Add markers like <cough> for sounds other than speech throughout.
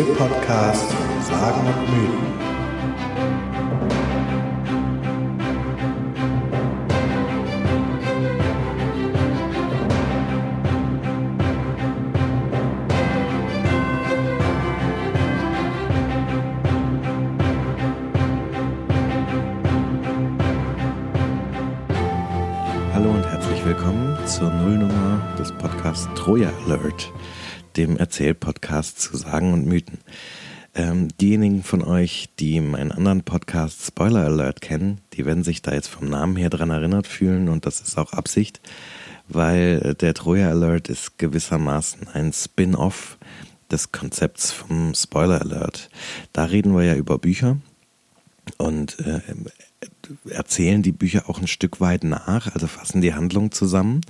Erzählpodcast Sagen und Mythen. Hallo und herzlich willkommen zur Nullnummer des Podcasts Troja Alert, dem Erzählpodcast zu Sagen und Mythen. Ähm, diejenigen von euch, die meinen anderen Podcast Spoiler Alert kennen, die werden sich da jetzt vom Namen her dran erinnert fühlen und das ist auch Absicht, weil der Troja Alert ist gewissermaßen ein Spin-off des Konzepts vom Spoiler Alert. Da reden wir ja über Bücher und äh, erzählen die Bücher auch ein Stück weit nach, also fassen die Handlung zusammen.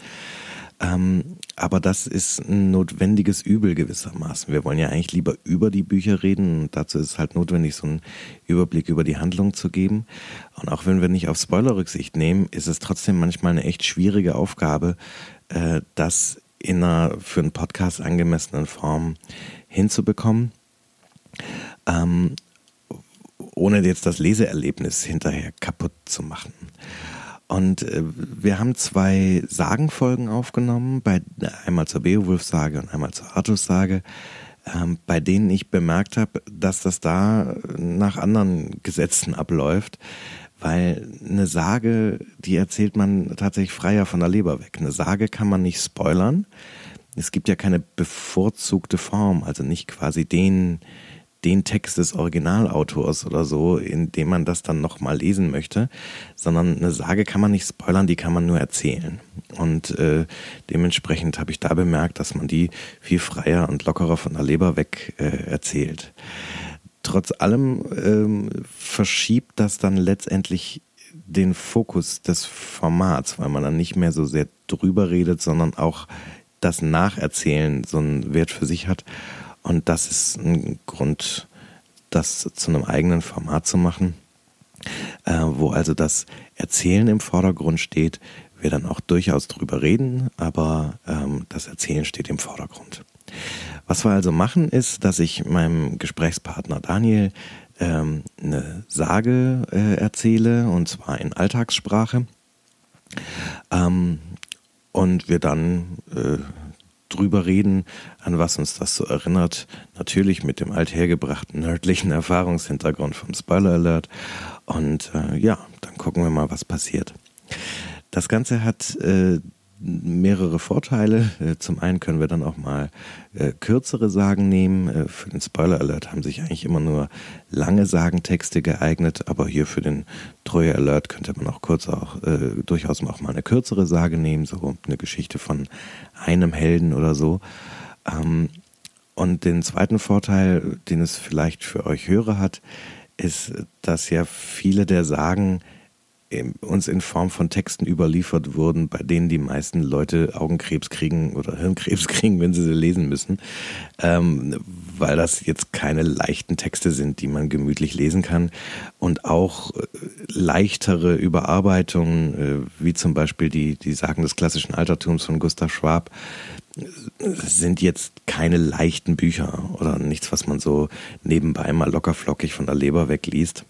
Ähm, aber das ist ein notwendiges Übel gewissermaßen. Wir wollen ja eigentlich lieber über die Bücher reden und dazu ist es halt notwendig, so einen Überblick über die Handlung zu geben. Und auch wenn wir nicht auf Spoiler Rücksicht nehmen, ist es trotzdem manchmal eine echt schwierige Aufgabe, äh, das in einer für einen Podcast angemessenen Form hinzubekommen. Ähm, ohne jetzt das Leseerlebnis hinterher kaputt zu machen. Und äh, wir haben zwei Sagenfolgen aufgenommen, bei, einmal zur Beowulf-Sage und einmal zur Artus-Sage, ähm, bei denen ich bemerkt habe, dass das da nach anderen Gesetzen abläuft, weil eine Sage, die erzählt man tatsächlich freier von der Leber weg. Eine Sage kann man nicht spoilern. Es gibt ja keine bevorzugte Form, also nicht quasi den, den Text des Originalautors oder so, in dem man das dann nochmal lesen möchte, sondern eine Sage kann man nicht spoilern, die kann man nur erzählen. Und äh, dementsprechend habe ich da bemerkt, dass man die viel freier und lockerer von der Leber weg äh, erzählt. Trotz allem ähm, verschiebt das dann letztendlich den Fokus des Formats, weil man dann nicht mehr so sehr drüber redet, sondern auch das Nacherzählen so einen Wert für sich hat. Und das ist ein Grund, das zu einem eigenen Format zu machen, äh, wo also das Erzählen im Vordergrund steht, wir dann auch durchaus drüber reden, aber ähm, das Erzählen steht im Vordergrund. Was wir also machen, ist, dass ich meinem Gesprächspartner Daniel ähm, eine Sage äh, erzähle, und zwar in Alltagssprache. Ähm, und wir dann äh, drüber reden, an was uns das so erinnert. Natürlich mit dem althergebrachten nördlichen Erfahrungshintergrund vom Spoiler Alert. Und äh, ja, dann gucken wir mal, was passiert. Das Ganze hat äh, mehrere Vorteile. Äh, zum einen können wir dann auch mal äh, kürzere Sagen nehmen. Äh, für den Spoiler Alert haben sich eigentlich immer nur lange Sagentexte geeignet, aber hier für den Treue Alert könnte man auch kurz auch äh, durchaus auch mal eine kürzere Sage nehmen, so eine Geschichte von einem Helden oder so. Ähm, und den zweiten Vorteil, den es vielleicht für euch Hörer hat, ist, dass ja viele der Sagen uns in Form von Texten überliefert wurden, bei denen die meisten Leute Augenkrebs kriegen oder Hirnkrebs <laughs> kriegen, wenn sie sie lesen müssen, ähm, weil das jetzt keine leichten Texte sind, die man gemütlich lesen kann und auch äh, leichtere Überarbeitungen, äh, wie zum Beispiel die, die Sagen des klassischen Altertums von Gustav Schwab, sind jetzt keine leichten Bücher oder nichts, was man so nebenbei mal lockerflockig von der Leber wegliest.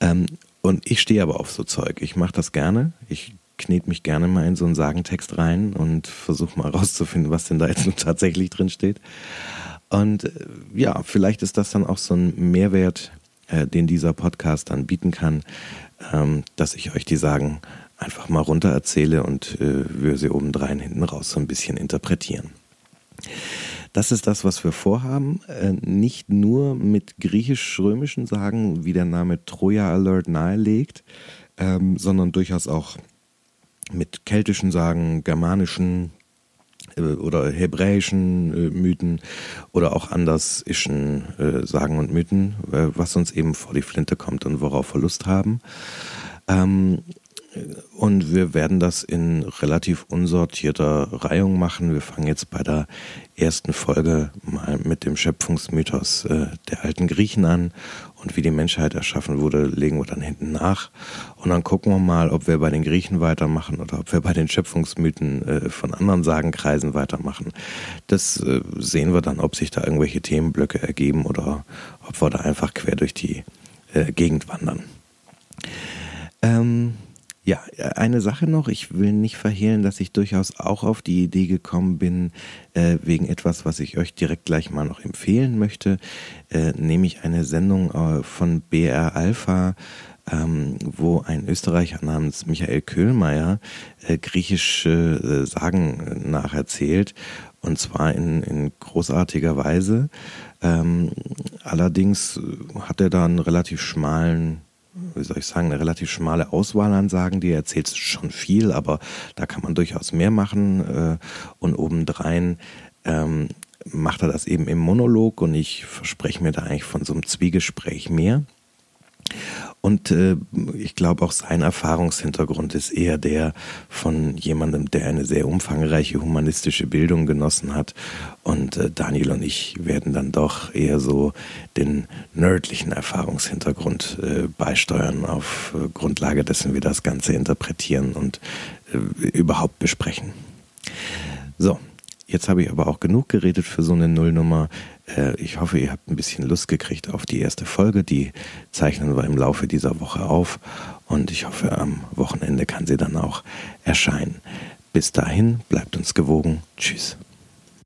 Ähm, und ich stehe aber auf so Zeug. Ich mache das gerne. Ich knete mich gerne mal in so einen Sagentext rein und versuche mal <laughs> rauszufinden, was denn da jetzt tatsächlich drin steht. Und äh, ja, vielleicht ist das dann auch so ein Mehrwert, äh, den dieser Podcast dann bieten kann, ähm, dass ich euch die Sagen einfach mal runter erzähle und äh, wir sie obendrein hinten raus so ein bisschen interpretieren. Das ist das, was wir vorhaben. Äh, nicht nur mit griechisch-römischen Sagen, wie der Name Troja Alert nahelegt, ähm, sondern durchaus auch mit keltischen Sagen, germanischen äh, oder hebräischen äh, Mythen oder auch andersischen Sagen und Mythen, was uns eben vor die Flinte kommt und worauf wir Lust haben. Und wir werden das in relativ unsortierter Reihung machen. Wir fangen jetzt bei der ersten Folge mal mit dem Schöpfungsmythos äh, der alten Griechen an und wie die Menschheit erschaffen wurde, legen wir dann hinten nach. Und dann gucken wir mal, ob wir bei den Griechen weitermachen oder ob wir bei den Schöpfungsmythen äh, von anderen Sagenkreisen weitermachen. Das äh, sehen wir dann, ob sich da irgendwelche Themenblöcke ergeben oder ob wir da einfach quer durch die äh, Gegend wandern. Ähm, ja, eine Sache noch. Ich will nicht verhehlen, dass ich durchaus auch auf die Idee gekommen bin, äh, wegen etwas, was ich euch direkt gleich mal noch empfehlen möchte, äh, nämlich eine Sendung äh, von BR Alpha, ähm, wo ein Österreicher namens Michael Köhlmeier äh, griechische äh, Sagen nacherzählt. Und zwar in, in großartiger Weise. Ähm, allerdings hat er da einen relativ schmalen wie soll ich sagen, eine relativ schmale Auswahl an Sagen. Die erzählt schon viel, aber da kann man durchaus mehr machen. Äh, und obendrein ähm, macht er das eben im Monolog und ich verspreche mir da eigentlich von so einem Zwiegespräch mehr. Und äh, ich glaube auch sein Erfahrungshintergrund ist eher der von jemandem, der eine sehr umfangreiche humanistische Bildung genossen hat. Und äh, Daniel und ich werden dann doch eher so den nördlichen Erfahrungshintergrund äh, beisteuern, auf äh, Grundlage dessen wir das Ganze interpretieren und äh, überhaupt besprechen. So, Jetzt habe ich aber auch genug geredet für so eine Nullnummer. Äh, ich hoffe, ihr habt ein bisschen Lust gekriegt auf die erste Folge. Die zeichnen wir im Laufe dieser Woche auf und ich hoffe, am Wochenende kann sie dann auch erscheinen. Bis dahin, bleibt uns gewogen. Tschüss.